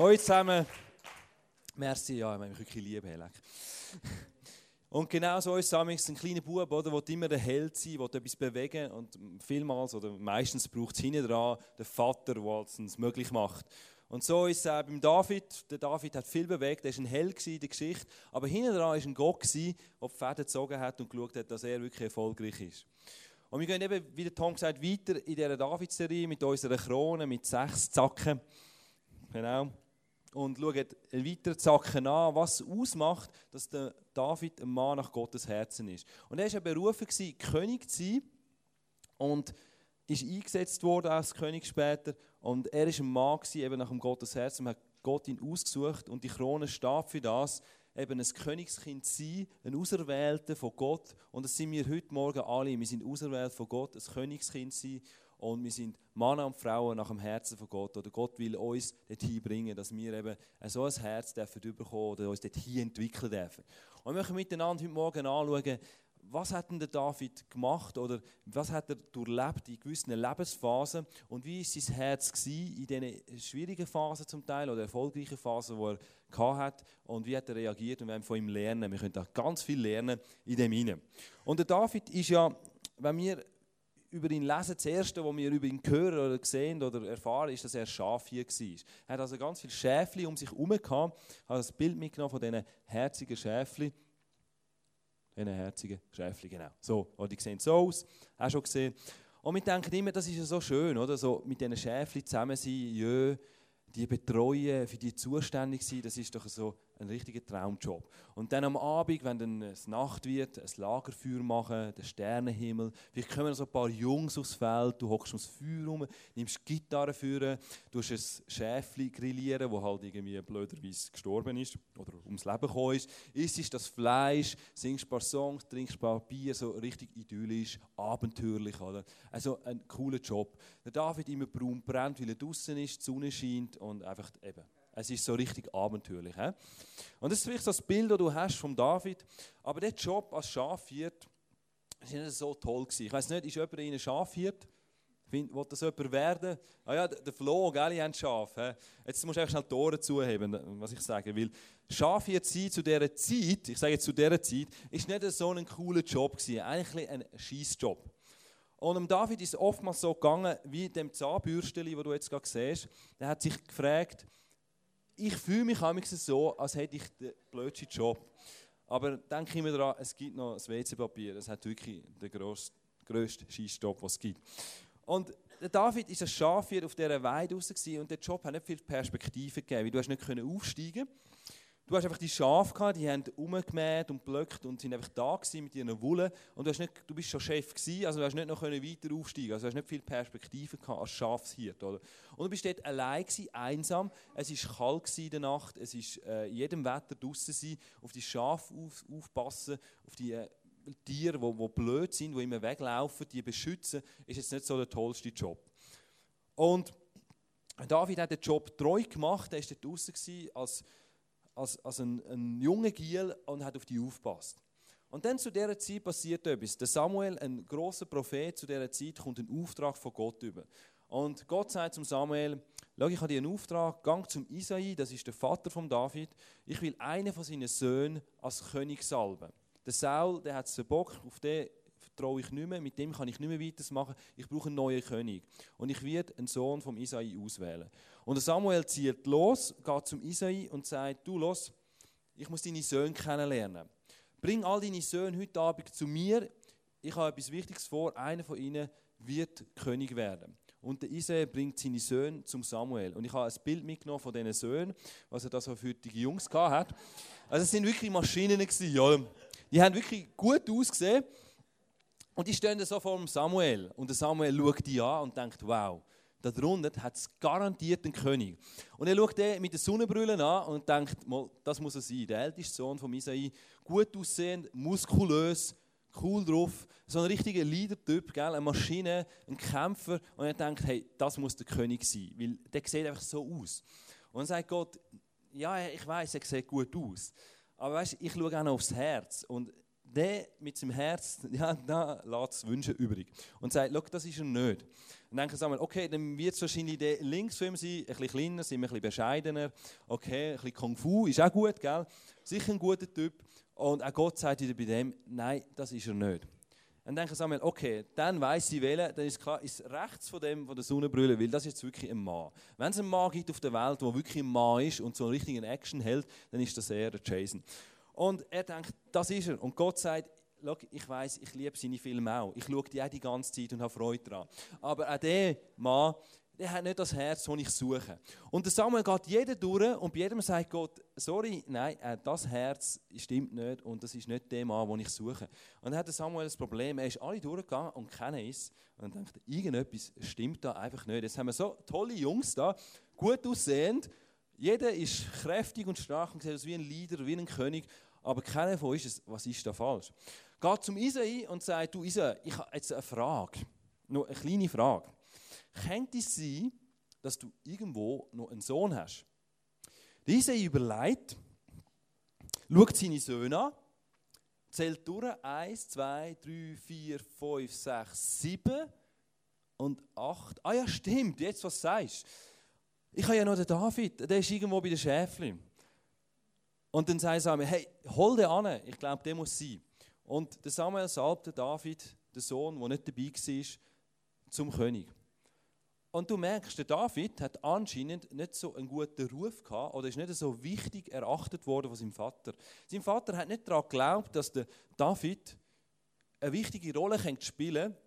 Hallo zusammen. Merci, ja, ich habe mich wirklich lieb, Helek. Und genau so ist es ein kleiner Bub, der immer der Held sein, will etwas bewegen und vielmals oder meistens braucht es hinten dran den Vater, der es möglich macht. Und so ist es auch beim David. Der David hat viel bewegt, er war ein Held in der Geschichte, aber hinten dran war ein Gott, der die Fäden gezogen hat und geschaut hat, dass er wirklich erfolgreich ist. Und wir gehen eben, wie der Tom gesagt weiter in dieser David-Serie mit unserer Krone, mit sechs Zacken. Genau. Und schauen weiter Zacken an, was ausmacht, dass der David ein Mann nach Gottes Herzen ist. Und er war berufen, König zu sein und ist eingesetzt worden als König später. Und er war ein Mann eben nach dem Gottes Herzen. Man hat Gott ihn ausgesucht und die Krone steht für das, eben ein Königskind sein, ein Auserwählter von Gott. Und das sind wir heute Morgen alle. Wir sind auserwählt von Gott, ein Königskind sein. Und wir sind Männer und Frauen nach dem Herzen von Gott. Oder Gott will uns dorthin bringen, dass wir eben so ein Herz dürfen bekommen oder uns dorthin entwickeln dürfen. Und wir möchten miteinander heute Morgen anschauen, was hat denn der David gemacht oder was hat er durchlebt in gewissen Lebensphasen und wie ist sein Herz in diesen schwierigen Phasen zum Teil oder erfolgreichen Phasen, wo er hat und wie hat er reagiert und wir haben von ihm lernen. Wir können da ganz viel lernen in dem hinein. Und der David ist ja, wenn wir über ihn lesen, das Erste, was wir über ihn hören oder sehen oder erfahren, ist, dass er Schafhier war. Er hat also ganz viele Schäfli um sich herum gehabt, hat das Bild mitgenommen von diesen herzigen Schäfli diesen herzigen Schäfchen, genau. So, oh, die sehen so aus, auch schon gesehen. Und wir denken immer, das ist ja so schön, oder? So mit diesen Schäfchen zusammen sein, jö, die betreuen, für die zuständig sein, das ist doch so ein richtiger Traumjob. Und dann am Abend, wenn dann es Nacht wird, ein Lagerfeuer machen, der Sternenhimmel. Vielleicht kommen so ein paar Jungs aufs Feld, du hockst ums Feuer rum, nimmst Gitarre führen, du hast ein Schäfli grillieren, wo halt irgendwie blöderweise gestorben ist oder ums Leben gekommen ist. Isst das Fleisch, singst ein paar Songs, trinkst ein paar Bier, so richtig idyllisch, abenteuerlich. Oder? Also ein cooler Job. Der David immer braun brennt, weil er draußen ist, die Sonne scheint und einfach eben es ist so richtig abenteuerlich. He? Und das ist vielleicht so das Bild, das du hast von David. Aber der Job als Schafhirt war nicht so toll. Gewesen. Ich weiß nicht, ist jemand in Schafhirt? Will das jemand werden? Ah ja, der Flo, gell, habt Schaf. He? Jetzt musst du einfach schnell die Ohren zuheben, was ich sage. Weil Schafhirt sein zu dieser Zeit, ich sage jetzt zu dieser Zeit, ist nicht so ein cooler Job gewesen. Eigentlich ein Schießjob. Und dem David ist oftmals so gegangen, wie dem Zahnbürsteli, das du jetzt gerade siehst. Der hat sich gefragt, ich fühle mich so, als hätte ich den blödsten Job. Aber denke immer daran, es gibt noch das WC-Papier. Das hat wirklich den grössten, Scheißjob, den es gibt. Und der David ist ein Schaf auf dieser Weide raus und der Job hat nicht viel Perspektive gegeben, du hast nicht aufsteigen. Du hast einfach die Schafe gehabt, die haben umgemäht und blöckt und sind einfach da mit ihren Wolle. Und du, hast nicht, du bist schon Chef gewesen, also du hast nicht noch weiter aufsteigen Also du hast nicht viel Perspektive gehabt als Schafshirt, oder? Und du bist dort allein gewesen, einsam. Es ist kalt in der Nacht. Es ist äh, jedem Wetter draußen sein, auf die Schafe auf, aufpassen, auf die äh, Tiere, die, die blöd sind, die immer weglaufen, die beschützen, ist jetzt nicht so der tollste Job. Und David hat den Job treu gemacht. Er war dort draußen als als, als ein, ein junger Giel und hat auf die aufgepasst. Und dann zu dieser Zeit passiert etwas. Der Samuel, ein großer Prophet zu dieser Zeit, kommt einen Auftrag von Gott über. Und Gott sagt zum Samuel, schau, ich habe dir einen Auftrag, gang zum Isai, das ist der Vater von David, ich will einen von seinen Söhnen als König salben. Der Saul, der hat es verbockt, auf den vertraue ich nicht mehr, mit dem kann ich nicht mehr weitermachen, ich brauche einen neuen König. Und ich werde einen Sohn vom Isai auswählen. Und Samuel zieht los, geht zum Isai und sagt, du los, ich muss deine Söhne kennenlernen. Bring all deine Söhne heute Abend zu mir. Ich habe etwas Wichtiges vor. Einer von ihnen wird König werden. Und der Isai bringt seine Söhne zum Samuel. Und ich habe ein Bild mitgenommen von diesen Söhnen, was er da so für die Jungs hat. Also es sind wirklich Maschinen gewesen, ja. Die haben wirklich gut ausgesehen. Und die stehen so vor Samuel. Und der Samuel schaut die an und denkt, wow, darunter hat es garantiert einen König. Und er schaut den mit den Sonnenbrüllen an und denkt, das muss er sein. Der älteste Sohn von Isai, gut aussehend, muskulös, cool drauf, so ein richtiger Leader-Typ, eine Maschine, ein Kämpfer. Und er denkt, hey, das muss der König sein, weil der sieht einfach so aus. Und dann sagt Gott, ja, ich weiß, er sieht gut aus. Aber weißt, ich schaue auch noch aufs Herz. Und der mit seinem Herz, ja, da lässt es Wünsche übrig. Und sagt, schau, das ist er nicht. Und dann sie einmal, okay, dann wird es wahrscheinlich der links von ihm sein, ein bisschen kleiner, sind wir ein bisschen bescheidener. Okay, ein bisschen Kung Fu ist auch gut, gell? Sicher ein guter Typ. Und auch Gott sagt wieder bei dem, nein, das ist er nicht. Dann denken sie einmal, okay, dann weiss ich wählen, dann ist klar, ist rechts von dem, von der Sonnenbrille will, das ist jetzt wirklich ein Mann. Wenn es einen Mann gibt auf der Welt, der wirklich ein Mann ist und so einen richtigen Action hält, dann ist das eher der Jason. Und er denkt, das ist er. Und Gott sagt, ich weiß, ich liebe seine Filme auch. Ich schaue die auch die ganze Zeit und habe Freude daran. Aber auch der Mann, der hat nicht das Herz, das ich suche. Und der Samuel geht jeder durch und bei jedem sagt Gott, sorry, nein, äh, das Herz stimmt nicht und das ist nicht der Mann, den ich suche. Und dann hat der Samuel das Problem, er ist alle durchgegangen und keiner ist. Und denkt, irgendetwas stimmt da einfach nicht. Jetzt haben wir so tolle Jungs da, gut aussehend, jeder ist kräftig und stark und sieht aus wie ein Leader, wie ein König, aber keiner von uns ist, was ist da falsch? Geht zum Isai und sagt, du Isai, ich habe jetzt eine Frage, nur eine kleine Frage. Könnte es sein, dass du irgendwo noch einen Sohn hast? Der Isai überlegt, schaut seine Söhne an, zählt durch, eins, zwei, drei, vier, fünf, sechs, sieben und acht. Ah ja, stimmt, jetzt was sagst Ich habe ja noch den David, der ist irgendwo bei den Schäfchen. Und dann sagt Samuel, hey, hol den an, ich glaube, der muss sein. Und der Samuel salbte David, der Sohn, der nicht dabei war, zum König. Und du merkst, der David hat anscheinend nicht so einen guten Ruf gehabt oder ist nicht so wichtig erachtet worden von seinem Vater. Sein Vater hat nicht daran geglaubt, dass der David eine wichtige Rolle spielen kann,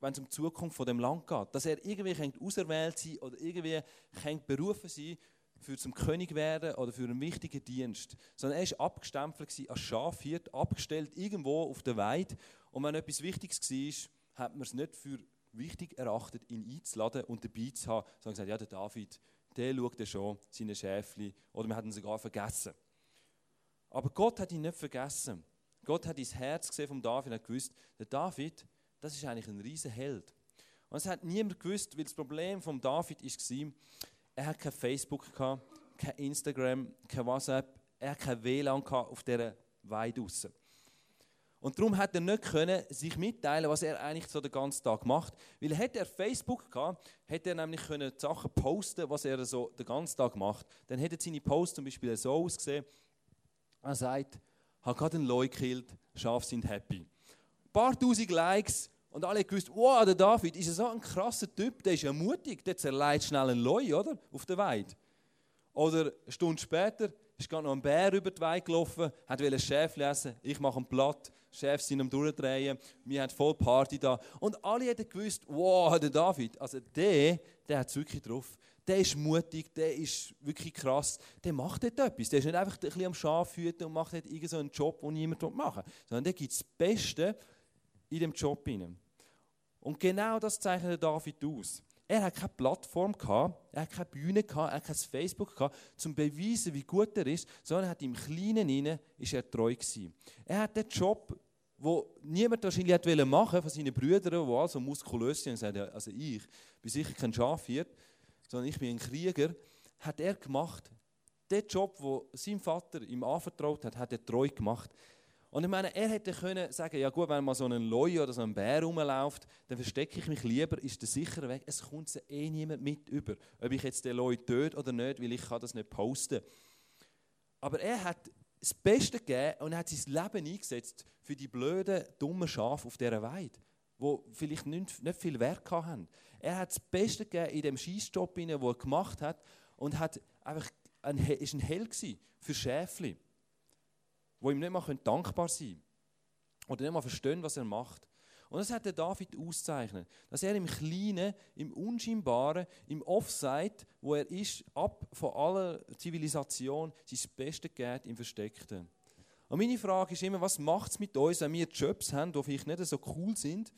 wenn es um die Zukunft von dem Land geht. Dass er irgendwie auserwählt sein oder irgendwie berufen sein für zum König werden oder für einen wichtigen Dienst, sondern er war abgestempelt als Schafhirt, abgestellt irgendwo auf der Weide. Und wenn etwas Wichtiges war, hat man es nicht für wichtig erachtet, ihn einzuladen und dabei zu haben, sondern gesagt, ja, der David, der schaut ja schon seine Schäfli oder wir hatten ihn sogar vergessen. Aber Gott hat ihn nicht vergessen. Gott hat ins Herz gesehen vom David und hat gewusst, der David, das ist eigentlich ein riesen Held. Und es hat niemand gewusst, weil das Problem vom David war, er hat kein Facebook gehabt, kein Instagram, kein WhatsApp, er hat kein WLAN gehabt auf dieser Weide draussen. Und darum hat er nicht können, sich mitteilen, was er eigentlich so den ganzen Tag macht. Weil hätte er Facebook gehabt, hätte er nämlich können Sachen posten, was er so den ganzen Tag macht. Dann hätte seine Posts zum Beispiel so ausgesehen. Er sagt, habe gerade einen Leu gekillt, Schafe sind happy. Ein paar tausend Likes und alle gewusst, wow, der David ist so ein krasser Typ, der ist ja mutig, der zerleiht schnell einen Leu, oder? Auf der Weide. Oder eine Stunde später ist gerade noch ein Bär über die Weide gelaufen, hat ein Schäfchen essen, ich mache ein Blatt, Chefs sind am Durchdrehen, wir haben voll Party da. Und alle hätten gewusst, wow, der David, also der, der hat es wirklich drauf. Der ist mutig, der ist wirklich krass, der macht dort etwas. Der ist nicht einfach ein bisschen am Schaf hüten und macht nicht irgendeinen Job, den niemand machen will, sondern der gibt das Beste in dem Job hinein. Und genau das zeichnet David aus. Er hat keine Plattform gehabt, er hat keine Bühne gehabt, er hat kein Facebook gehabt, zum beweisen, wie gut er ist, sondern er hat im Kleinen inne ist er treu gewesen. Er hat den Job, wo niemand wahrscheinlich hätte machen von seinen Brüdern, die also muskulös sind sagen, also ich bin sicher kein Schafhirt, sondern ich bin ein Krieger, hat er gemacht. Den Job, wo sein Vater ihm anvertraut hat, hat er treu gemacht. Und ich meine, er hätte können sagen, ja gut, wenn mal so ein Leu oder so ein Bär rumläuft, dann verstecke ich mich lieber, ist der sichere Weg. Es kommt eh niemand mit über, ob ich jetzt den Leu töte oder nicht, weil ich kann das nicht posten. Aber er hat das Beste gegeben und hat sein Leben eingesetzt für die blöden, dummen Schafe auf dieser Weide, die vielleicht nicht, nicht viel Wert hatten. Er hat das Beste gegeben in dem Schießjob, den er gemacht hat und hat einfach ein, ist ein Held für Schäfli die ihm nicht mal dankbar sein können oder nicht mal verstehen, was er macht. Und das hat der David auszeichnet, dass er im Kleinen, im Unscheinbaren, im Offside, wo er ist, ab von aller Zivilisation, sein Bestes geht im Versteckten. Und meine Frage ist immer, was macht es mit uns, wenn wir Jobs haben, die vielleicht nicht so cool sind,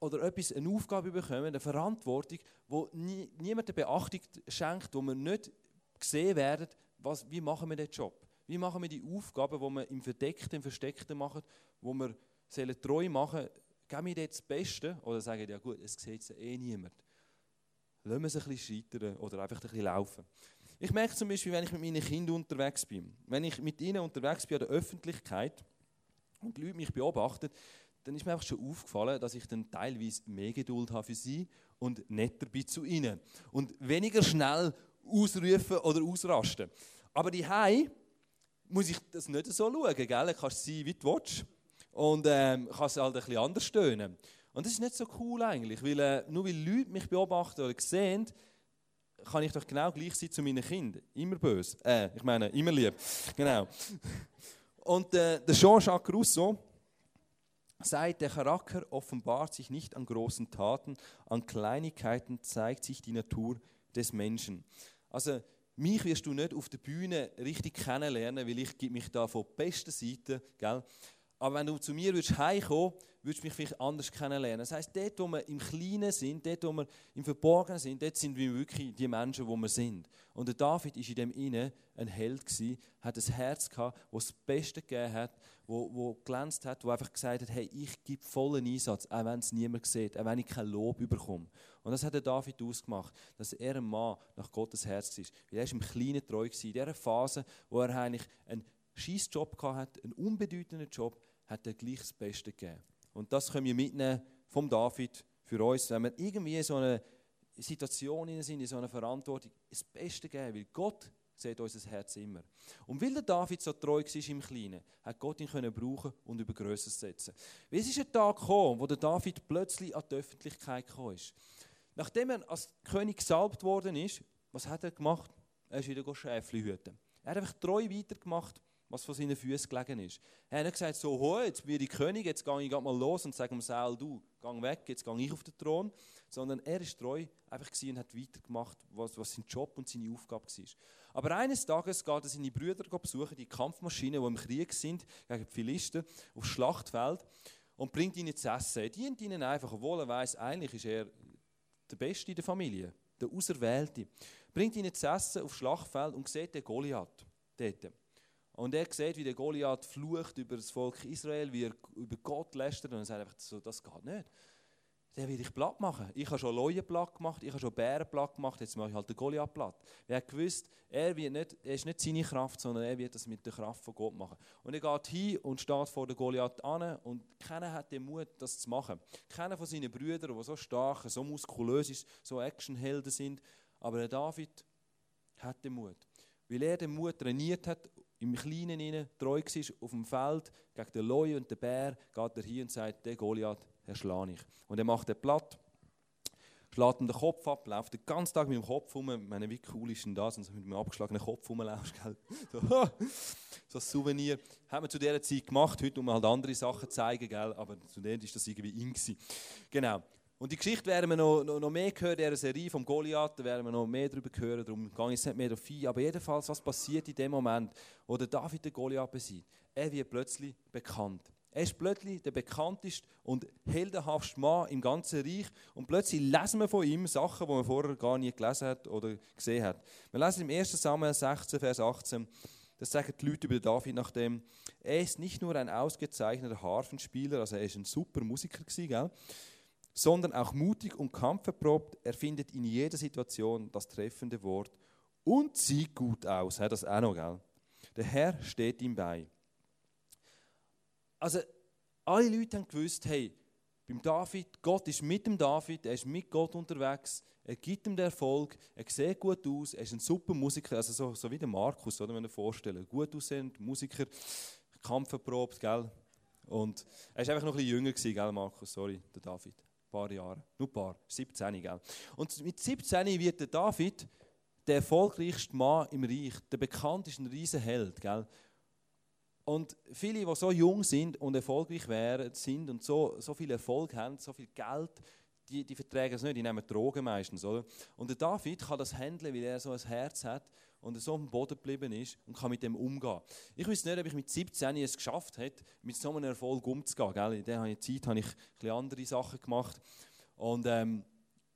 oder etwas, eine Aufgabe bekommen, eine Verantwortung, wo nie, niemand Beachtung schenkt, wo wir nicht gesehen werden, was, wie machen wir den Job? Wie machen wir die Aufgaben, die wir im Verdeckten, im Versteckten machen, wo wir sollen treu machen, geben wir jetzt das Beste oder sagen, ja gut, es sieht eh niemand. Lassen wir es ein bisschen scheitern oder einfach ein bisschen laufen. Ich merke zum Beispiel, wenn ich mit meinen Kindern unterwegs bin, wenn ich mit ihnen unterwegs bin an der Öffentlichkeit, und die Leute mich beobachten, dann ist mir einfach schon aufgefallen, dass ich dann teilweise mehr Geduld habe für sie und netter bin zu ihnen. Und weniger schnell ausrufen oder ausrasten. Aber die muss ich das nicht so schauen, gell? Du kannst sein, wie du willst. Und ähm, kannst halt ein bisschen anders stöhnen. Und das ist nicht so cool eigentlich, weil äh, nur weil Leute mich beobachten oder sehen, kann ich doch genau gleich sein zu meinen Kindern. Immer böse. Äh, ich meine, immer lieb. Genau. Und äh, der Jean-Jacques Rousseau sagt, der Charakter offenbart sich nicht an großen Taten, an Kleinigkeiten zeigt sich die Natur des Menschen. Also, mich wirst du nicht auf der Bühne richtig kennenlernen, weil ich gebe mich da von der besten Seite, gell? Aber wenn du zu mir würdest heimkommen, würdest du mich vielleicht anders kennenlernen. Das heißt, dort, wo wir im Kleinen sind, dort, wo wir im Verborgenen sind, dort sind wir wirklich die Menschen, wo wir sind. Und der David ist in dem Inne ein Held gewesen, hat ein Herz gehabt, wo das Beste gegeben hat, wo, wo glänzt hat, wo einfach gesagt hat, hey, ich gebe vollen Einsatz, auch wenn es niemand sieht, auch wenn ich kein Lob bekomme. Und das hat der David ausgemacht, dass er ein Mann nach Gottes Herz ist. Weil er ist im Kleinen treu gewesen, in dieser Phase, wo er eigentlich einen Scheißjob hatte, einen unbedeutenden Job, hat er gleich das Beste gegeben. Und das können wir mitnehmen vom David für uns, wenn wir irgendwie in so eine Situation sind, in so einer Verantwortung, das Beste geben, weil Gott sieht unser Herz immer. Und weil der David so treu war im Kleinen, hat Gott ihn können brauchen und über Größeres setzen. Weil es ist ein Tag gekommen, wo der David plötzlich an die Öffentlichkeit gekommen ist. Nachdem er als König gesalbt worden ist, was hat er gemacht? Er ist wieder Schäfli hüten. Er hat einfach treu weitergemacht was vor seinen Füßen gelegen ist. Er hat nicht gesagt, so, jetzt bin ich König, jetzt gehe ich mal los und sage dem Saul, du, geh weg, jetzt gehe ich auf den Thron. Sondern er ist treu einfach und hat weitergemacht, was, was sein Job und seine Aufgabe war. Aber eines Tages geht er seine Brüder besuchen, die Kampfmaschinen, die im Krieg sind, gegen die Philisten, aufs Schlachtfeld und bringt ihnen zu essen. Er dient ihnen einfach, obwohl er weiß, eigentlich ist er der Beste in der Familie, der Auserwählte. Bringt ihnen zu essen aufs Schlachtfeld und sieht den Goliath dort. Und er sieht, wie der Goliath flucht über das Volk Israel, wie er über Gott lästert und er sagt einfach so, das geht nicht. Der will ich platt machen. Ich habe schon Leute platt gemacht, ich habe schon Bären platt gemacht, jetzt mache ich halt den Goliath platt. Er hat gewusst, er, wird nicht, er ist nicht seine Kraft, sondern er wird das mit der Kraft von Gott machen. Und er geht hin und steht vor der Goliath an und keiner hat den Mut, das zu machen. Keiner von seinen Brüdern, die so stark, so muskulös ist, so Actionhelden sind, aber der David hat den Mut. Weil er den Mut trainiert hat im Kleinen innen treu war, auf dem Feld gegen den Leu und den Bär, geht er hier und sagt, der Goliath, Herr schlage ich. Und er macht den platt, schlägt ihm den Kopf ab, läuft den ganzen Tag mit dem Kopf rum. Ich meine, wie cool ist denn das, wenn du mit einem abgeschlagenen Kopf rumläufst, gell? So, so ein Souvenir. Haben wir zu dieser Zeit gemacht, heute um halt andere Sachen zu zeigen, gell? aber zu denen war das irgendwie in. Genau. Und die Geschichte werden wir noch, noch, noch mehr hören, dieser Serie vom Goliath, da werden wir noch mehr darüber hören, darum gehe ich jetzt nicht mehr darauf ein. Aber jedenfalls, was passiert in dem Moment, wo der David den Goliath besiegt? Er wird plötzlich bekannt. Er ist plötzlich der bekannteste und heldenhafteste Mann im ganzen Reich. Und plötzlich lesen wir von ihm Sachen, die man vorher gar nie gelesen hat oder gesehen hat. Wir lesen im 1. Samuel 16, Vers 18, das sagen die Leute über David nachdem. Er ist nicht nur ein ausgezeichneter Harfenspieler, also er ist ein super Musiker gewesen, gell? Sondern auch mutig und kampferprobt. Er findet in jeder Situation das treffende Wort und sieht gut aus. Das auch noch, gell? Der Herr steht ihm bei. Also, alle Leute haben gewusst, hey, beim David, Gott ist mit dem David, er ist mit Gott unterwegs, er gibt ihm den Erfolg, er sieht gut aus, er ist ein super Musiker, also so, so wie der Markus, oder, wenn ihr vorstellen, gut aussehend, Musiker, kampferprobt, gell? Und er ist einfach noch ein bisschen jünger gewesen, gell, Markus, sorry, der David paar Jahre. Nur ein paar. 17, gell? Und mit 17 wird der David der erfolgreichste Mann im Reich, der bekannteste Riesenheld, gell? Und viele, die so jung sind und erfolgreich wären, sind und so, so viel Erfolg haben, so viel Geld, die, die verträgen es nicht, die nehmen Drogen meistens. Oder? Und der David kann das handeln, weil er so ein Herz hat und so am Boden geblieben ist und kann mit dem umgehen. Ich weiß nicht, ob ich mit 17 es geschafft hätte, mit so einem Erfolg umzugehen. Gell? In dieser Zeit habe ich ein andere Sachen gemacht. Und ähm,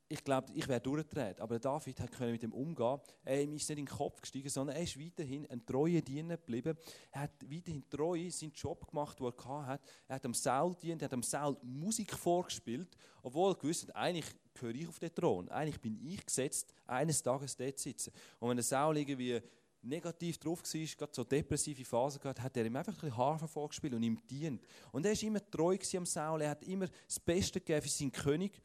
ich glaube, ich wäre durchgedreht. Aber David konnte mit dem umgehen. Er ist nicht in den Kopf gestiegen, sondern er ist weiterhin ein treuer Diener geblieben. Er hat weiterhin treu seinen Job gemacht, den er hatte. Er hat am Saul dient, er hat am Saul Musik vorgespielt, obwohl er gewusst hat, eigentlich gehöre ich auf den Thron. Eigentlich bin ich gesetzt, eines Tages dort zu sitzen. Und wenn der Saul irgendwie negativ drauf war, gerade so depressive Phasen gehabt, hat er ihm einfach ein bisschen Harfe vorgespielt und ihm dient. Und er war immer treu am Saul, er hat immer das Beste gegeben für seinen König.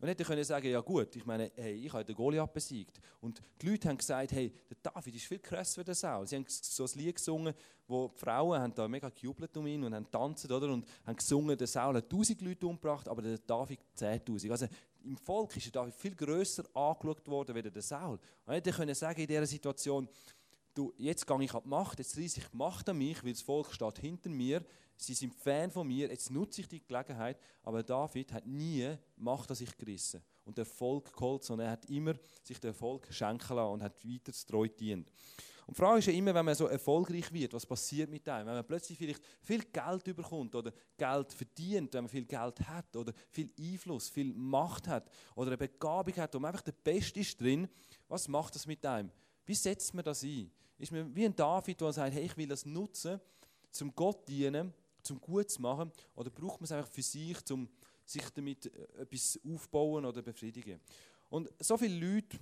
Und hätte können sagen, ja gut, ich meine, hey, ich habe den Goliath besiegt. Und die Leute haben gesagt, hey, der David ist viel krasser als der Saul. Sie haben so ein Lied gesungen, wo die Frauen haben da mega gejubelt um ihn und haben tanzt, oder? Und haben gesungen, der Saul hat 1000 Leute umgebracht, aber der David 10.000. Also im Volk ist der David viel grösser angeschaut worden als der Saul. Und hätte können sagen in dieser Situation, du, jetzt gehe ich an die Macht, jetzt reiße ich die Macht an mich, weil das Volk steht hinter mir, sie sind Fan von mir, jetzt nutze ich die Gelegenheit. Aber David hat nie Macht an sich gerissen und der Erfolg geholt, sondern er hat immer sich den Erfolg schenken lassen und hat weiter treu dient. Und die Frage ist ja immer, wenn man so erfolgreich wird, was passiert mit einem? Wenn man plötzlich vielleicht viel Geld überkommt oder Geld verdient, wenn man viel Geld hat oder viel Einfluss, viel Macht hat oder eine Begabung hat, wo man einfach der Beste ist drin, was macht das mit einem? Wie setzt man das ein? Ist man wie ein David, der sagt, hey, ich will das nutzen, zum Gott dienen, zum Gut zu machen, oder braucht man es einfach für sich, um sich damit äh, etwas aufbauen oder befriedigen? Und so viele Leute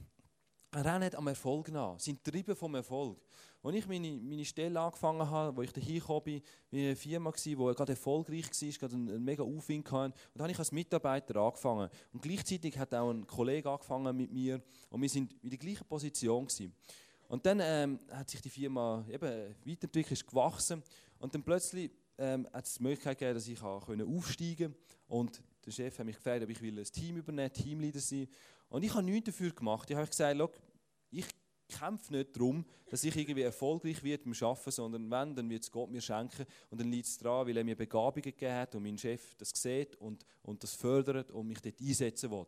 rennen am Erfolg nach, sind getrieben vom Erfolg. Als ich meine, meine Stelle angefangen habe, wo ich dahin gekommen bin, war eine Firma, die gerade erfolgreich war, gerade einen, einen mega Aufwind hatte. Und da habe ich als Mitarbeiter angefangen. Und gleichzeitig hat auch ein Kollege angefangen mit mir und wir waren in der gleichen Position. Gewesen. Und dann ähm, hat sich die Firma eben weiterentwickelt, ist gewachsen und dann plötzlich ähm, hat es die Möglichkeit gegeben, dass ich aufsteigen konnte. Und der Chef hat mich gefragt, ob ich will ein Team übernehmen Teamleader sein Und ich habe nichts dafür gemacht. Ich habe gesagt, ich kämpfe nicht darum, dass ich irgendwie erfolgreich werde beim Arbeiten, sondern wenn, dann wird es Gott mir schenken und dann liegt es daran, weil er mir Begabungen gegeben hat und mein Chef das sieht und, und das fördert und mich dort einsetzen will.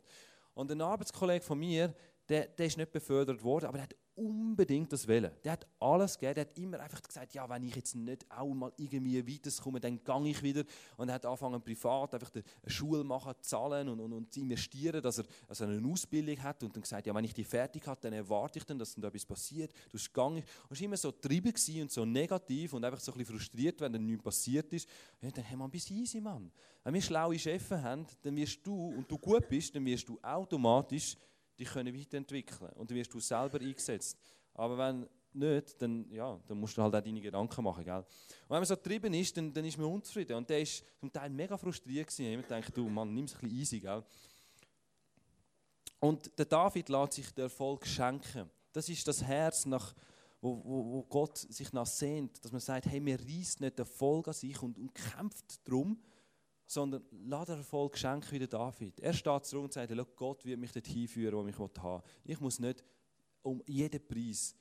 Und ein Arbeitskollege von mir, der, der ist nicht befördert worden, aber der hat unbedingt das Wollen. Der hat alles gegeben. Der hat immer einfach gesagt, ja, wenn ich jetzt nicht auch mal irgendwie weiterkomme, dann gehe ich wieder. Und er hat angefangen, privat einfach eine Schule machen, zahlen und, und, und zu investieren, dass er also eine Ausbildung hat. Und dann gesagt, ja, wenn ich die fertig habe, dann erwarte ich dann, dass dann da etwas passiert. Du bist gegangen. Und es war immer so getrieben und so negativ und einfach so ein bisschen frustriert, wenn dann nichts passiert ist. Und dann, hey man, bis easy, Mann. Wenn wir schlaue Chefs haben, dann wirst du, und du gut bist, dann wirst du automatisch dich können weiterentwickeln und dann wirst du selber eingesetzt. Aber wenn nicht, dann, ja, dann musst du halt auch deine Gedanken machen. Gell? Und wenn man so getrieben ist, dann, dann ist man unzufrieden. Und der ist zum Teil mega frustriert gewesen. Ich denke, du Mann, nimm es ein bisschen easy. Gell? Und der David lässt sich den Erfolg schenken. Das ist das Herz, nach, wo, wo, wo Gott sich nach sehnt. Dass man sagt, hey, mir reißt nicht Erfolg an sich und, und kämpft darum, sondern lass den Erfolg schenken wie der David. Er steht zurück und sagt, Gott wird mich dorthin führen, wo ich haben will. Ich muss nicht um jeden Preis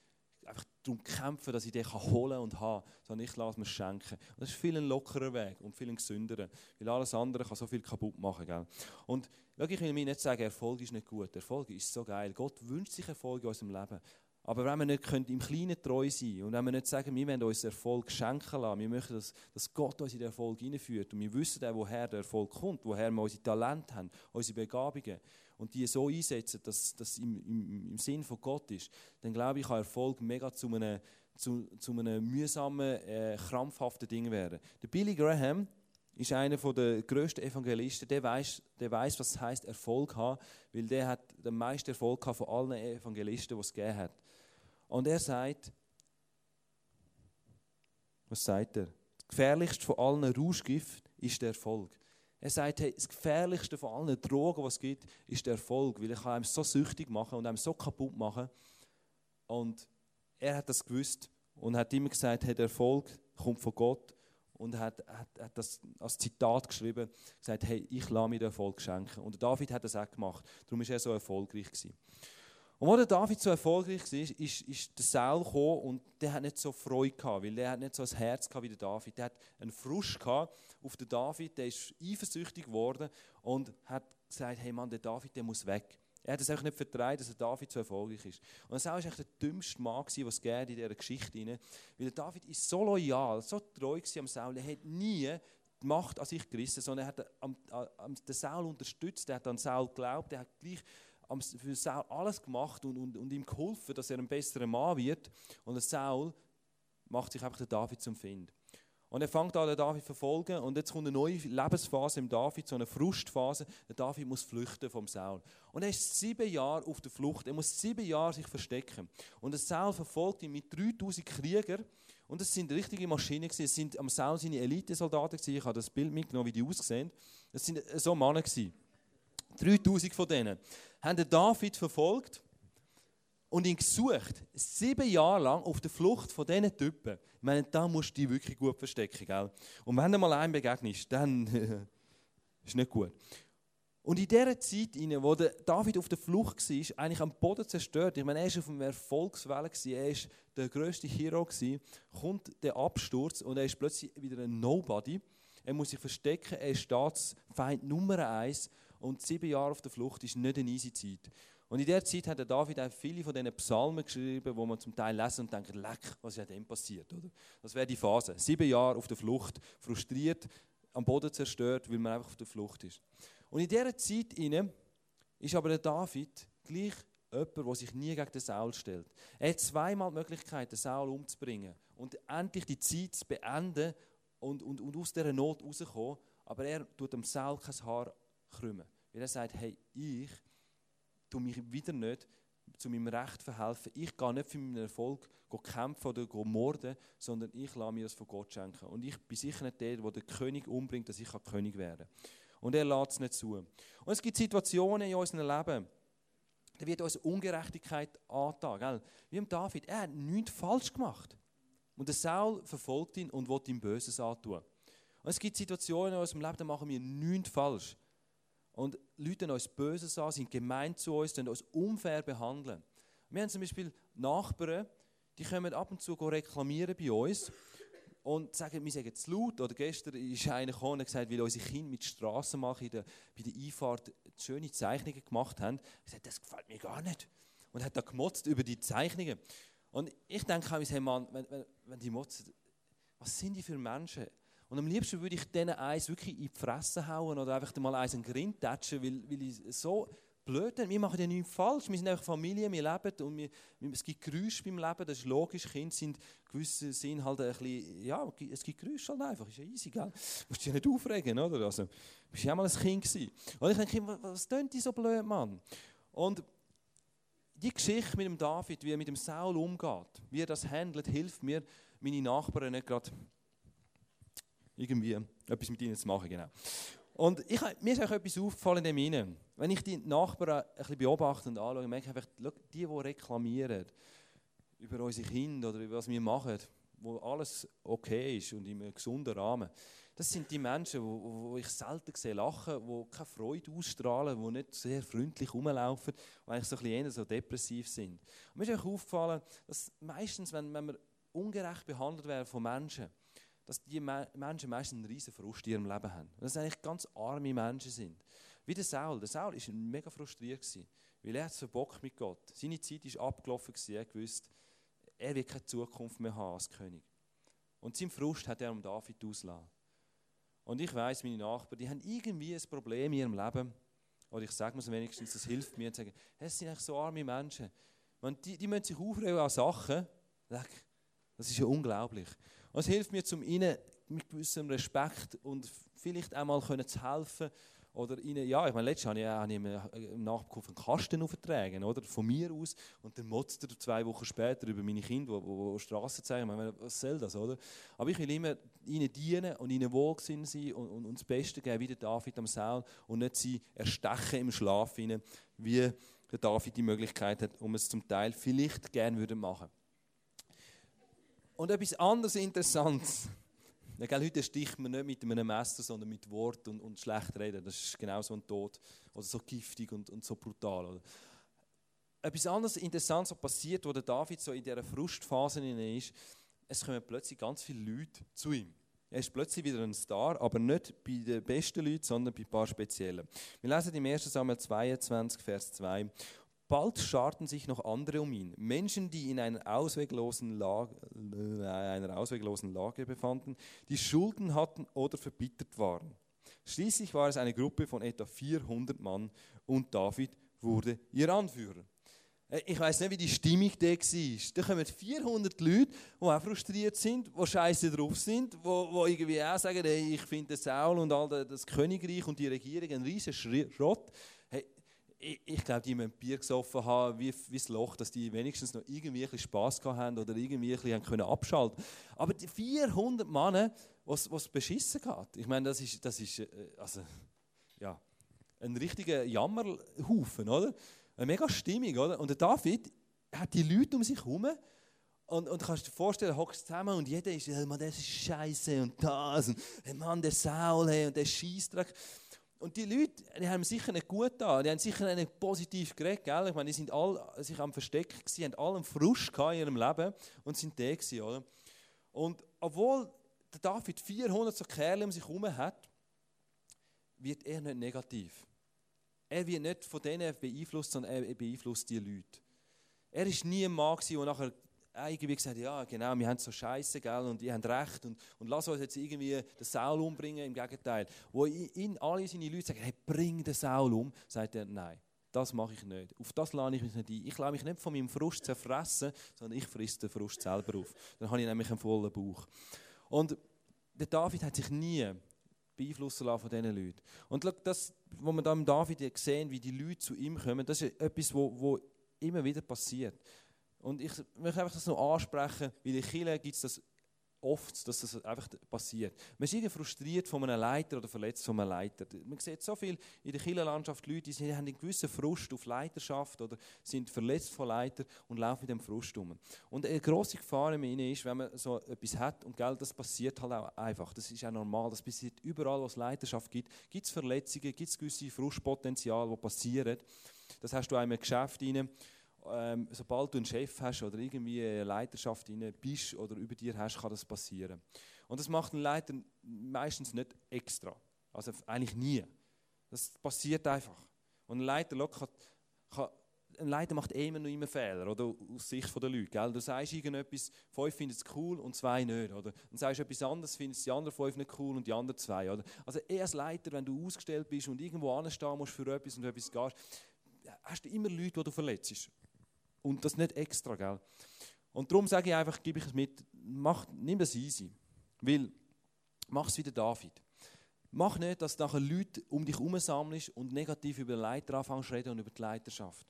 einfach darum kämpfen, dass ich den holen und haben sondern ich lasse mir schenken. Und das ist viel ein lockerer Weg und viel ein gesünderer, weil alles andere kann so viel kaputt machen. Gell? Und ich will mir nicht sagen, Erfolg ist nicht gut. Erfolg ist so geil. Gott wünscht sich Erfolg in unserem Leben. Aber wenn wir nicht im Kleinen treu sein können und wenn wir nicht sagen, wir wollen uns Erfolg schenken lassen, wir möchten, dass, dass Gott uns in den Erfolg hineinführt und wir wissen auch, woher der Erfolg kommt, woher wir unsere Talente haben, unsere Begabungen und die so einsetzen, dass das im, im, im Sinn von Gott ist, dann glaube ich, kann Erfolg mega zu einem, zu, zu einem mühsamen, äh, krampfhaften Ding werden. Der Billy Graham ist einer der grössten Evangelisten, der weiß, der weiß, was es heißt Erfolg haben, weil der hat den meisten Erfolg von allen Evangelisten, die es gegeben hat. Und er sagt, was sagt er? Das gefährlichste von allen Rauschgift ist der Erfolg. Er sagt, hey, das gefährlichste von allen Drogen, was es gibt, ist der Erfolg, weil ich kann einem so süchtig machen und einem so kaputt machen. Und er hat das gewusst und hat immer gesagt, hey, der Erfolg kommt von Gott und hat, hat, hat das als Zitat geschrieben, gesagt, hey, ich lasse mir den Erfolg schenken. Und David hat das auch gemacht. Darum ist er so erfolgreich gewesen. Und als David so erfolgreich war, ist, ist der Saul gekommen und der hat nicht so Freude gehabt, weil hat nicht so ein Herz gehabt wie der David. Der hat einen Frust gehabt auf den David, der ist eifersüchtig geworden und hat gesagt, hey Mann, der David, der muss weg. Er hat es einfach nicht vertraut, dass der David so erfolgreich ist. Und der Saul war der dümmste Mann, den es in dieser Geschichte gibt. Weil der David ist so loyal, so treu am Saul, er hat nie die Macht an sich gerissen, sondern er hat den Saul unterstützt, er hat an Saul geglaubt, er hat gleich für Saul alles gemacht und, und, und ihm geholfen, dass er ein besserer Mann wird. Und Saul macht sich einfach den David zum Find. Und er fängt an, den David zu verfolgen. Und jetzt kommt eine neue Lebensphase im David, so eine Frustphase. Der David muss flüchten vom Saul. Und er ist sieben Jahre auf der Flucht. Er muss sieben Jahre sich verstecken. Und der Saul verfolgt ihn mit 3000 Kriegern. Und das sind richtige Maschinen. Es sind am Saul seine Elitesoldaten. Ich habe das Bild mitgenommen, wie die aussehen. Das sind so Männer. 3000 von denen haben den David verfolgt und ihn gesucht. Sieben Jahre lang auf der Flucht von diesen Typen. Ich meine, da musst du dich wirklich gut verstecken. Gell? Und wenn du mal einem begegnest, dann ist nicht gut. Und in dieser Zeit, in wo David auf der Flucht war, eigentlich am Boden zerstört, ich meine, er war auf einer Erfolgswelle, er war der grösste Hero, kommt der Absturz und er ist plötzlich wieder ein Nobody. Er muss sich verstecken, er ist Staatsfeind Nummer eins und sieben Jahre auf der Flucht ist nicht eine easy Zeit. Und in der Zeit hat der David auch viele von diesen Psalmen geschrieben, wo man zum Teil lesen und denkt, leck, was ist denn passiert? Oder? Das wäre die Phase. Sieben Jahre auf der Flucht, frustriert, am Boden zerstört, weil man einfach auf der Flucht ist. Und in dieser Zeit ist aber der David gleich jemand, der sich nie gegen den Saul stellt. Er hat zweimal die Möglichkeit, den Saul umzubringen und endlich die Zeit zu beenden und, und, und aus dieser Not rauszukommen. Aber er tut dem Saul kein Haar krümmen. Weil er sagt, hey, ich tue mich wieder nicht zu meinem Recht verhelfen. Ich gehe nicht für meinen Erfolg kämpfen oder morden, sondern ich lasse mir das von Gott schenken. Und ich bin sicher nicht der, der den König umbringt, dass ich König werden kann. Und er lässt es nicht zu. Und es gibt Situationen in unserem Leben, da wird uns Ungerechtigkeit angetan. Wie im David, er hat nichts falsch gemacht. Und der Saul verfolgt ihn und will ihm Böses antun. Und es gibt Situationen in unserem Leben, da machen wir nichts falsch und Leute uns Böses an, sind gemein zu uns, die uns unfair behandeln. Wir haben zum Beispiel Nachbarn, die kommen ab und zu reklamieren bei uns und sagen, wir sagen zu laut. Oder gestern ist einer gekommen und gesagt, weil unsere Kinder mit Strassenmachen bei der Einfahrt schöne Zeichnungen gemacht haben. Er sagt, das gefällt mir gar nicht. Und hat da gemotzt über die Zeichnungen. Und ich denke, hey Mann, wenn, wenn, wenn die motzen, was sind die für Menschen? Und am liebsten würde ich denen eins wirklich in die Fresse hauen oder einfach mal eins in den Grind tätschen, weil, weil ich so blöd bin. Wir machen ja nichts falsch. Wir sind einfach Familie, wir leben und wir, es gibt Geräusche beim Leben, das ist logisch. Kinder sind gewisse Sinn halt ein bisschen, ja, es gibt Geräusche halt einfach, ist ja easy, gell? Du musst dich ja nicht aufregen, oder? Also, bist ja mal ein Kind gewesen. Und ich denke, was, was tönt die so blöd, Mann? Und die Geschichte mit dem David, wie er mit dem Saul umgeht, wie er das handelt, hilft mir, meine Nachbarn nicht gerade irgendwie etwas mit ihnen zu machen. Genau. Und ich, mir ist auch etwas aufgefallen in dem Wenn ich die Nachbarn ein bisschen beobachte und anschaue, merke ich einfach, die, die reklamieren über unsere Kinder oder über was wir machen, wo alles okay ist und in einem gesunden Rahmen, das sind die Menschen, wo ich selten sehe lachen, die keine Freude ausstrahlen, die nicht sehr freundlich rumlaufen, die eigentlich so ein bisschen so depressiv sind. Und mir ist auch aufgefallen, dass meistens, wenn, wenn wir ungerecht behandelt werden von Menschen, dass die Menschen meistens einen riesen Frust in ihrem Leben haben. Und dass es eigentlich ganz arme Menschen sind. Wie der Saul. Der Saul war mega frustriert, weil er hat es verbockt mit Gott. Seine Zeit ist abgelaufen, er wusste, er wird keine Zukunft mehr haben als König. Und seinen Frust hat er um David ausgelassen. Und ich weiß, meine Nachbarn, die haben irgendwie ein Problem in ihrem Leben. Oder ich sage mir wenigstens, das hilft mir, zu sagen, hey, es sind eigentlich so arme Menschen. Die, die müssen sich aufregen an Sachen. Das ist ja unglaublich. Es hilft mir, zum ihnen mit gewissem Respekt und vielleicht einmal können zu helfen oder ihnen, ja, ich meine, letztes ich, habe ich im Nachkauf einen Kasten aufgetragen, oder, von mir aus, und dann motzt er zwei Wochen später über meine Kinder, die, die Straßen zeigen, meine, was soll das, oder? Aber ich will immer ihnen dienen und ihnen wohlgesinn sein und, und, und das Beste geben, wie der David am Saul, und nicht sie erstechen im Schlaf, ihnen, wie der David die Möglichkeit hat, um es zum Teil vielleicht gerne würde machen und etwas anderes Interessantes. Ja, gell, heute sticht man nicht mit einem Messer, sondern mit Wort und, und schlecht reden. Das ist genau so ein Tod. Oder so giftig und, und so brutal. Oder? Etwas anderes Interessantes, was passiert, wo der David so in dieser Frustphase ist, es kommen plötzlich ganz viele Leute zu ihm. Er ist plötzlich wieder ein Star, aber nicht bei den besten Leuten, sondern bei ein paar speziellen. Wir lesen im 1. Samuel 22, Vers 2. Bald scharten sich noch andere um ihn, Menschen, die in einer ausweglosen, Lage, äh, einer ausweglosen Lage befanden, die Schulden hatten oder verbittert waren. Schließlich war es eine Gruppe von etwa 400 Mann und David wurde ihr Anführer. Äh, ich weiß nicht, wie die Stimmung da war. Da kommen 400 Leute, die auch frustriert sind, die scheiße drauf sind, die, die irgendwie auch sagen, hey, ich finde Saul und all das Königreich und die Regierung ein riesen Schrott. Ich, ich glaube, die müssen Bier gesoffen haben, wie, wie das Loch, dass die wenigstens noch irgendwie ein bisschen Spass haben oder irgendwie ein bisschen können abschalten Aber die 400 Männer, was es beschissen geht, ich meine, das ist, das ist äh, also, ja, ein richtiger Jammerhaufen, oder? Eine mega Stimmung, oder? Und der David hat die Leute um sich herum und, und kannst dir vorstellen, hockst zusammen und jeder ist, hey, Mann, das ist scheiße und das und hey, Mann, der Saul hey, und der Scheißdreck. Und die Leute, die haben sicher nicht gut da, die haben sicher nicht positiv geredet, gell? Ich meine, die sind alle sich am Verstecken gewesen, haben alle einen Frust in ihrem Leben und sind da gewesen, oder? Und obwohl der David 400 so Kerle um sich herum hat, wird er nicht negativ. Er wird nicht von denen beeinflusst, sondern er beeinflusst die Leute. Er war nie ein Mann, der nachher irgendwie gesagt ja genau, wir haben so Scheiße, gell, und ihr habt recht und, und lass uns jetzt irgendwie den Saul umbringen, im Gegenteil. Wo ihn alle seine Leute sagen, hey, bring den Saul um, sagt er, nein, das mache ich nicht. Auf das lade ich mich nicht ein. Ich lasse mich nicht von meinem Frust zerfressen, sondern ich frisst den Frust selber auf. Dann habe ich nämlich einen vollen Bauch. Und der David hat sich nie beeinflussen lassen von diesen Leuten. Und das, was wir da im David sehen, wie die Leute zu ihm kommen, das ist etwas, wo, immer wieder passiert. Und ich möchte einfach das noch ansprechen, weil in Chile gibt es das oft, dass das einfach passiert. Man ist frustriert von einem Leiter oder verletzt von einem Leiter. Man sieht so viel in der Kirchenlandschaft Leute, die haben einen gewissen Frust auf Leiterschaft oder sind verletzt von Leiter und laufen in dem Frust um. Und eine grosse Gefahr in ihnen ist, wenn man so etwas hat und Geld, das passiert halt auch einfach. Das ist auch normal. Das passiert überall, wo es Leiterschaft gibt. Gibt es Verletzungen, gibt es gewisse Frustpotenzial, die passieren. Das hast du auch in einem Geschäft rein ähm, sobald du einen Chef hast oder irgendwie eine Leiterschaft rein bist oder über dir hast, kann das passieren. Und das macht ein Leiter meistens nicht extra. Also eigentlich nie. Das passiert einfach. Und ein Leiter, kann, kann, ein Leiter macht immer noch immer Fehler, oder? Aus Sicht der Leute. Gell? Du sagst irgendetwas, fünf finden es cool und zwei nicht. Oder? Dann sagst du etwas anderes, findest die anderen fünf nicht cool und die anderen zwei. Oder? Also eher als Leiter, wenn du ausgestellt bist und irgendwo anstehen musst für etwas und etwas gehst, hast du immer Leute, die du verletzt. Und das nicht extra, gell? Und darum sage ich einfach, gebe ich es mit, mach, nimm das easy. Weil, mach es wie der David. Mach nicht, dass nachher Leute um dich herum sammelst und negativ über den Leiter anfängst zu reden und über die Leiterschaft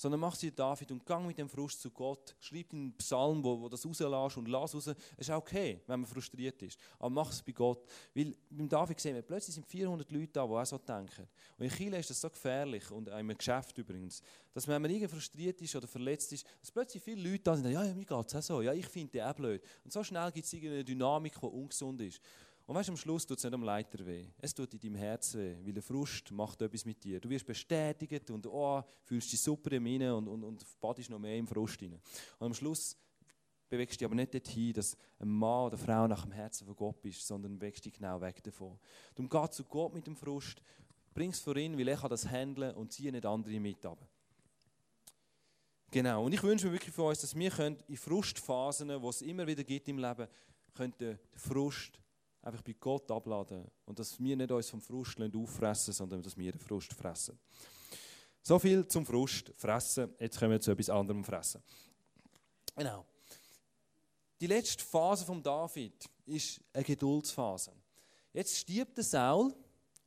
sondern mach sie David und gang mit dem Frust zu Gott. Schreib einen Psalm, wo, wo das rauslässt und lass raus. Es ist okay, wenn man frustriert ist. Aber mach es bei Gott. Weil beim David sehen wir, plötzlich sind 400 Leute da, die auch so denken. Und in Chile ist das so gefährlich und auch im Geschäft übrigens, dass wenn man irgendwie frustriert ist oder verletzt ist, dass plötzlich viele Leute da sind, ja, ja mir geht es auch so, ja, ich finde die auch blöd. Und so schnell gibt es irgendeine Dynamik, die ungesund ist. Und weißt, am Schluss tut es nicht am Leiter weh. Es tut in deinem Herzen weh, weil der Frust macht etwas mit dir. Du wirst bestätigt und oh, fühlst dich super im Innen und, und, und badest noch mehr im Frust rein. Und am Schluss bewegst du dich aber nicht dorthin, dass ein Mann oder Frau nach dem Herzen von Gott bist, sondern bewegst dich genau weg davon. Darum geh zu Gott mit dem Frust, bring es vor ihn, weil er kann das handeln und ziehe nicht andere mit ab. Genau, und ich wünsche mir wirklich von uns, dass wir in Frustphasen, die es immer wieder gibt im Leben, können den Frust einfach bei Gott abladen und dass wir nicht uns vom Frust auffressen, sondern dass wir den Frust fressen. So viel zum Frust fressen. Jetzt kommen wir zu etwas anderem fressen. Genau. Die letzte Phase von David ist eine Geduldsphase. Jetzt stirbt der Saul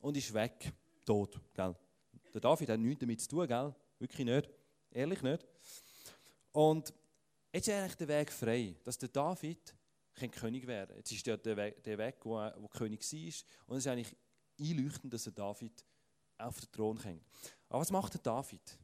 und ist weg, tot. Gell? Der David hat nichts damit zu tun, gell? wirklich nicht, ehrlich nicht. Und jetzt ist eigentlich der Weg frei, dass der David König werden. Jetzt ist der Weg, der Weg wo, wo König war. Und es ist eigentlich einleuchtend, dass der David auf den Thron kommt. Aber was macht der David?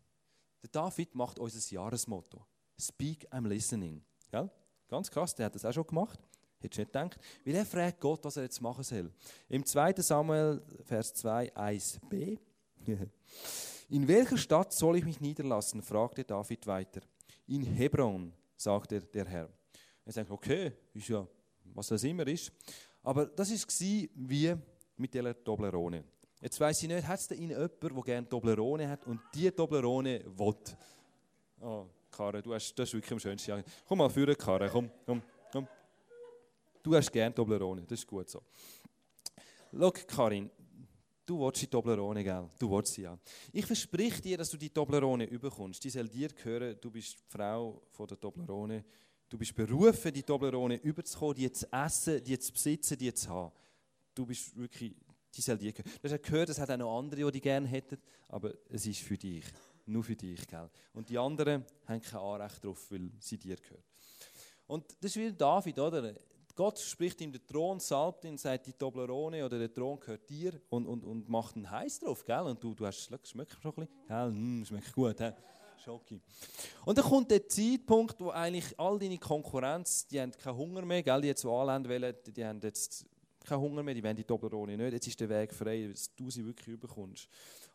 Der David macht unser Jahresmotto. Speak, I'm listening. Gell? Ganz krass, der hat das auch schon gemacht. Hättest du nicht gedacht? Weil er fragt Gott, was er jetzt machen soll. Im 2. Samuel, Vers 2, 1b. In welcher Stadt soll ich mich niederlassen? fragte David weiter. In Hebron, sagte der Herr. Ich sage, okay, ist ja, was das immer ist. Aber das war wie mit der Toblerone. Jetzt weiß ich nicht, hat es da in jemand, der gerne Toblerone hat und die Toblerone will? Oh, Karin, du hast, das ist wirklich am schönsten. Komm mal führen, Karin, komm, komm, komm. Du hast gerne Toblerone, das ist gut so. Schau, Karin, du willst die Toblerone, gell? Du willst sie, ja. Ich verspreche dir, dass du die Toblerone überkommst. Die soll dir gehören. Du bist die Frau von der Toblerone. Du bist berufen, die Toblerone überzukommen, die zu essen, die zu besitzen, die zu haben. Du bist wirklich, die soll dir gehören. Du hast gehört, es hat auch noch andere, die die gerne hätten, aber es ist für dich. Nur für dich, gell? Und die anderen haben kein Anrecht darauf, weil sie dir gehören. Und das ist wie David, oder? Gott spricht ihm den Thron, salbt ihn, sagt, die Toblerone oder der Thron gehört dir und, und, und macht einen heiß drauf, gell? Und du, du hast, schmeckt schon ein bisschen? Gell? Mm, schmeckt gut, he? Schoki. Und dann kommt der Zeitpunkt, wo eigentlich all deine Konkurrenz, die haben keinen Hunger mehr, gell? die jetzt Wahlland wählen, die haben jetzt keinen Hunger mehr, die wollen die Toblerone nicht. Jetzt ist der Weg frei, dass du sie wirklich überkommst.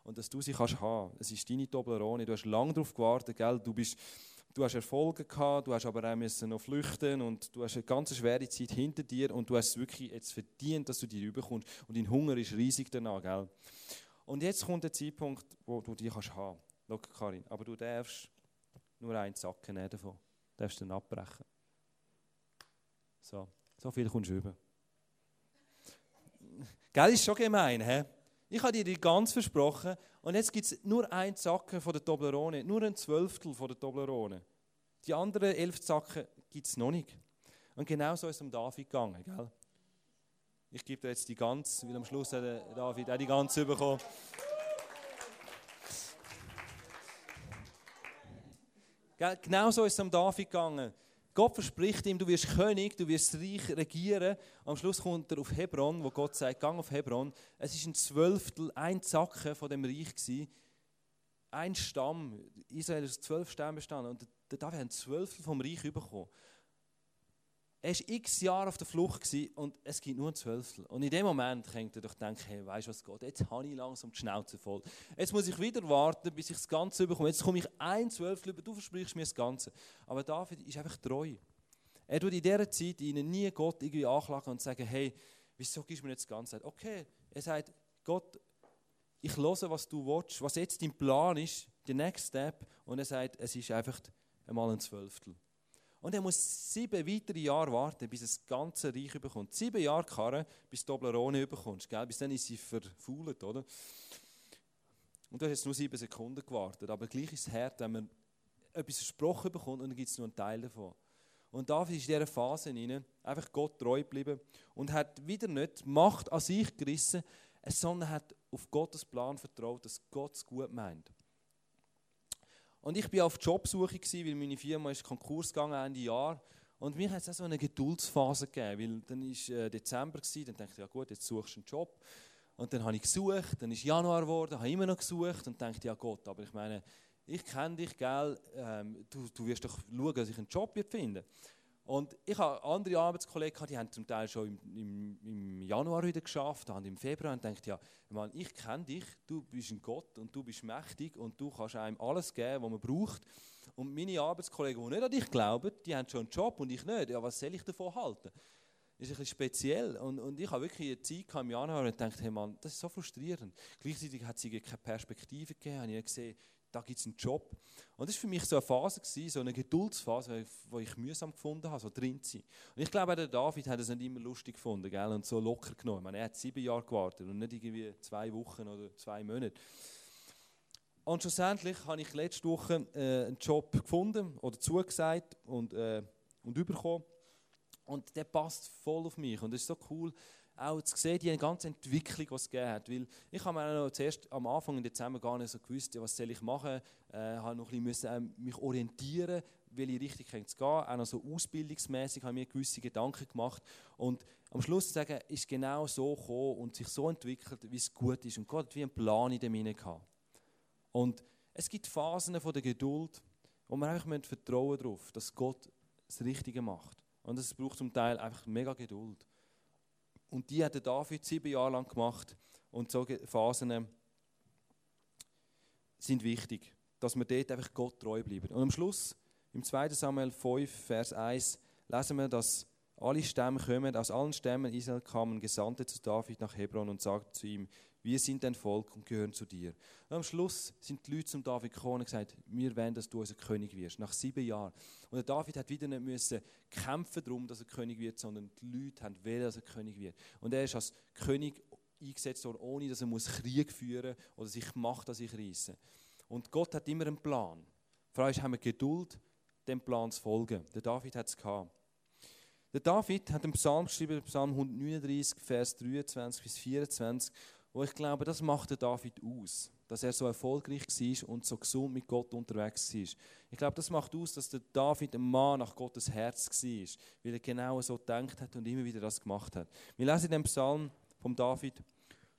Und dass du sie kannst haben. Es ist deine Toblerone, du hast lange darauf gewartet, gell? Du bist du hast Erfolge gehabt, du hast aber auch müssen noch flüchten und du hast eine ganz schwere Zeit hinter dir und du hast es wirklich jetzt verdient, dass du die rüberkommst und dein Hunger ist riesig danach, gell? Und jetzt kommt der Zeitpunkt, wo du die kannst haben. Schau, Karin, aber du darfst nur einen Sack nehmen davon. Du darfst dann abbrechen. So, so viel kommst du rüber. Gell, ist schon gemein, hä? Ich habe dir die ganz versprochen und jetzt gibt es nur ein Zacken von der Toblerone, nur ein Zwölftel von der Toblerone. Die anderen elf Zacken gibt es noch nicht. Und genau so ist es um David gegangen, gell? Ich gebe dir jetzt die ganz, weil am Schluss hat David auch die ganz bekommen. Genau so ist es um David gegangen. Gott verspricht ihm, du wirst König, du wirst das Reich regieren. Am Schluss kommt er auf Hebron, wo Gott sagt, gang auf Hebron. Es ist ein Zwölftel, ein Zacken von dem Reich gewesen. Ein Stamm. Israel ist zwölf Stämme bestanden und der David hat ein Zwölftel vom Reich bekommen. Er war x Jahre auf der Flucht und es gibt nur ein Zwölftel. Und in dem Moment könnte er doch denken, hey, weißt du was geht? Jetzt habe ich langsam die Schnauze voll. Jetzt muss ich wieder warten, bis ich das Ganze bekomme. Jetzt komme ich ein Zwölftel über, du versprichst mir das Ganze. Aber David ist einfach treu. Er tut in dieser Zeit ihnen nie Gott irgendwie anklagen und sagen, hey, wieso gibst du mir jetzt das Ganze? Okay, er sagt, Gott, ich höre, was du willst, was jetzt dein Plan ist, der Next Step. Und er sagt, es ist einfach einmal ein Zwölftel. Und er muss sieben weitere Jahre warten, bis das ganze Reich überkommt. Sieben Jahre karren, bis du Toblerone überkommst. Gell? Bis dann ist sie verfault, oder? Und du hast jetzt nur sieben Sekunden gewartet. Aber gleich ist es hart, wenn man etwas versprochen bekommt und dann gibt es nur einen Teil davon. Und David ist in dieser Phase hinein einfach Gott treu geblieben und hat wieder nicht Macht an sich gerissen, sondern hat auf Gottes Plan vertraut, dass Gott es gut meint. Und ich war auf Jobsuche, weil meine Firma ist Konkurs gegangen Ende Jahr. Und mir hat es auch so eine Geduldsphase gegeben, weil dann war äh, Dezember, gewesen, dann dachte ich, ja gut, jetzt suchst du einen Job. Und dann habe ich gesucht, dann ist Januar geworden, habe immer noch gesucht und dachte, ja Gott, aber ich meine, ich kenne dich, gell, ähm, du, du wirst doch schauen, dass ich einen Job finde. Und ich habe andere Arbeitskollegen, die haben zum Teil schon im, im, im Januar wieder geschafft, haben im Februar und denkt ja, Mann, ich kenne dich, du bist ein Gott und du bist mächtig und du kannst einem alles geben, was man braucht. Und meine Arbeitskollegen, die nicht an dich glauben, die haben schon einen Job und ich nicht. Ja, was soll ich davon halten? Das ist ein bisschen speziell. Und, und ich habe wirklich eine Zeit im Januar und dachte, hey Mann, das ist so frustrierend. Gleichzeitig hat sie keine Perspektive gegeben, habe ich gesehen, da gibt es einen Job. Und das war für mich so eine Phase, gewesen, so eine Geduldsphase, wo ich mühsam gefunden habe, so drin zu sein. Und ich glaube, der David hat es nicht immer lustig gefunden gell? und so locker genommen. Meine, er hat sieben Jahre gewartet und nicht irgendwie zwei Wochen oder zwei Monate. Und schlussendlich habe ich letzte Woche äh, einen Job gefunden oder zugesagt und, äh, und bekommen. Und der passt voll auf mich. Und das ist so cool, auch zu sehen, die ganze Entwicklung, die es gegeben hat. Weil ich habe mir noch zuerst am Anfang im Dezember gar nicht so gewusst, was soll ich machen. Ich äh, habe noch ein bisschen müssen, äh, mich orientieren, welche Richtung es gehen. Auch noch so ausbildungsmäßig habe ich mir gewisse Gedanken gemacht. Und am Schluss zu sagen, ist genau so gekommen und sich so entwickelt, wie es gut ist. Und Gott hat wie einen Plan in dem hinein Und es gibt Phasen von der Geduld, wo man einfach vertrauen darauf, dass Gott das Richtige macht. Und es braucht zum Teil einfach mega Geduld. Und die hat David sieben Jahre lang gemacht. Und solche Phasen sind wichtig, dass wir dort einfach Gott treu bleiben. Und am Schluss, im 2. Samuel 5, Vers 1, lesen wir, dass alle Stämme kommen, aus allen Stämmen Israel kamen Gesandte zu David nach Hebron und sagten zu ihm, wir sind dein Volk und gehören zu dir. Und am Schluss sind die Leute zum David gekommen und gesagt, wir wollen, dass du unser König wirst, nach sieben Jahren. Und der David hat wieder nicht müssen kämpfen darum, dass er König wird, sondern die Leute haben wollen, dass er König wird. Und er ist als König eingesetzt worden, ohne dass er muss Krieg führen muss oder sich Macht an sich reissen. Und Gott hat immer einen Plan. Die Frage ist, haben wir Geduld, dem Plan zu folgen? Der David hat es gehabt. Der David hat einen Psalm geschrieben, Psalm 139, Vers 23 bis 24, wo ich glaube, das macht der David aus, dass er so erfolgreich war und so gesund mit Gott unterwegs war. Ich glaube, das macht aus, dass der David ein Mann nach Gottes Herz war, weil er genau so gedacht hat und immer wieder das gemacht hat. Wir lesen in dem Psalm vom David,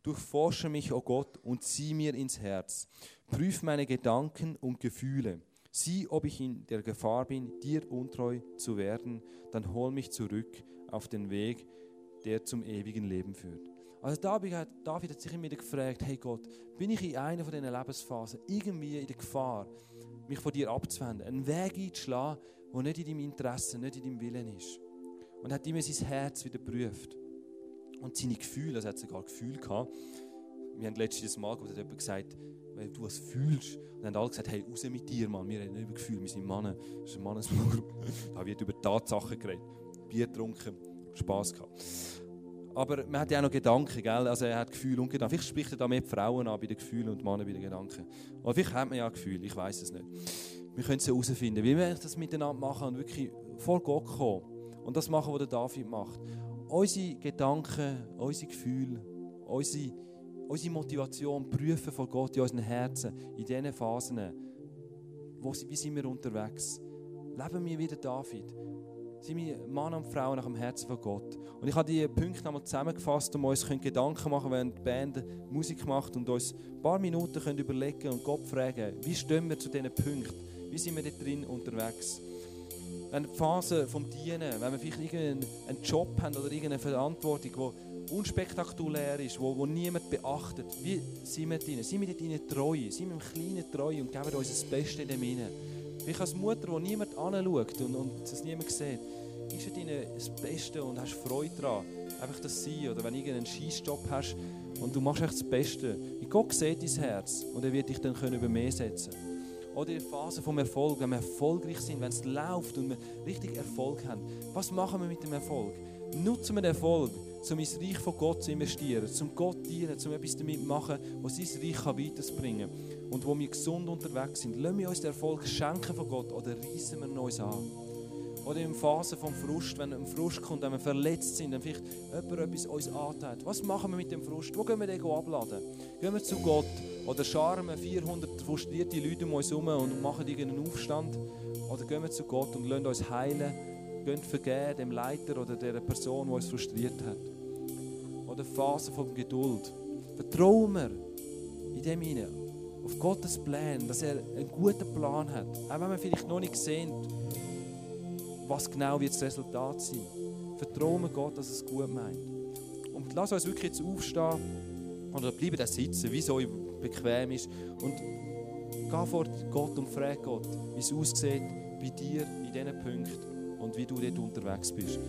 Durchforsche mich, o oh Gott, und zieh mir ins Herz. Prüf meine Gedanken und Gefühle. Sieh, ob ich in der Gefahr bin, dir untreu zu werden, dann hol mich zurück auf den Weg, der zum ewigen Leben führt. Also David hat, David hat sich immer wieder gefragt, hey Gott, bin ich in einer von diesen Lebensphasen irgendwie in der Gefahr, mich von dir abzuwenden, einen Weg einzuschlagen, der nicht in deinem Interesse, nicht in deinem Willen ist. Und hat immer sein Herz wieder geprüft. Und seine Gefühle, also hat sogar Gefühle gehabt. Wir haben letztes Mal hat jemand gesagt, weil du was fühlst. Und dann haben alle gesagt, hey, raus mit dir, Mann. Wir haben nicht über Gefühle, wir sind Männer. Das ist ein Mannesmorgen. Da wird über Tatsachen geredet. Bier getrunken, Spass gehabt. Aber man hat ja auch noch Gedanken, gell? Also er hat Gefühle und Gedanken. Vielleicht spricht er da mehr Frauen an bei den Gefühlen und Männer bei den Gedanken. Oder vielleicht hat man ja Gefühle, ich weiß es nicht. Wir können es herausfinden. Wie wir das miteinander machen und wirklich vor Gott kommen. Und das machen, was der David macht unsere Gedanken, unsere Gefühle, unsere, unsere Motivation prüfen vor Gott in unseren Herzen, in diesen Phasen. Wo, wie sind wir unterwegs? Leben wir wieder David? Sind wir Mann und Frau nach dem Herzen von Gott? Und ich habe diese Punkte einmal zusammengefasst, um uns Gedanken machen während die Band Musik macht und uns ein paar Minuten können überlegen und Gott fragen, wie stehen wir zu diesen Punkten? Wie sind wir da drin unterwegs? wenn die Phase vom Dienen, wenn wir vielleicht irgendeinen Job haben oder irgendeine Verantwortung, die unspektakulär ist, wo, wo niemand beachtet, wie sind wir drin? Sind wir dort treu? Sind wir im Kleinen treu und geben uns das Beste in dem hinein? Vielleicht als Mutter, wo niemand anschaut und, und es niemand sieht, ist dort das Beste und hast Freude daran, einfach das sein. Oder wenn du irgendeinen Scheißjob hast und du machst echt das Beste. Gott sieht dein Herz und er wird dich dann über mehr setzen können. Oder in der Phase vom Erfolg, wenn wir erfolgreich sind, wenn es läuft und wir richtig Erfolg haben. Was machen wir mit dem Erfolg? Nutzen wir den Erfolg, um ins Reich von Gott zu investieren, zum Gott dienen, um etwas damit zu machen, was sein Reich weiterbringen kann. Und wo wir gesund unterwegs sind, lassen wir uns den Erfolg schenken von Gott oder reißen wir uns an. Oder in Phasen vom Frust, wenn ein Frust kommt, wenn wir verletzt sind, dann vielleicht jemand etwas uns antut. Was machen wir mit dem Frust? Wo gehen wir den abladen? Gehen wir zu Gott? Oder scharmen 400 frustrierte Leute um uns herum und machen irgendeinen Aufstand? Oder gehen wir zu Gott und lassen uns heilen? Gehen vergeben dem Leiter oder der Person, die uns frustriert hat? Oder Phasen von Geduld. Vertrauen wir in dem hinein auf Gottes Plan, dass er einen guten Plan hat. Auch wenn wir vielleicht noch nicht sehen, was genau wird das Resultat sein. Vertrauen wir Gott, dass es gut meint. Und lass uns wirklich jetzt aufstehen oder bleiben da sitzen, wie es euch bequem ist. Und geh vor Gott und frag Gott, wie es aussieht bei dir in diesen Punkten und wie du dort unterwegs bist.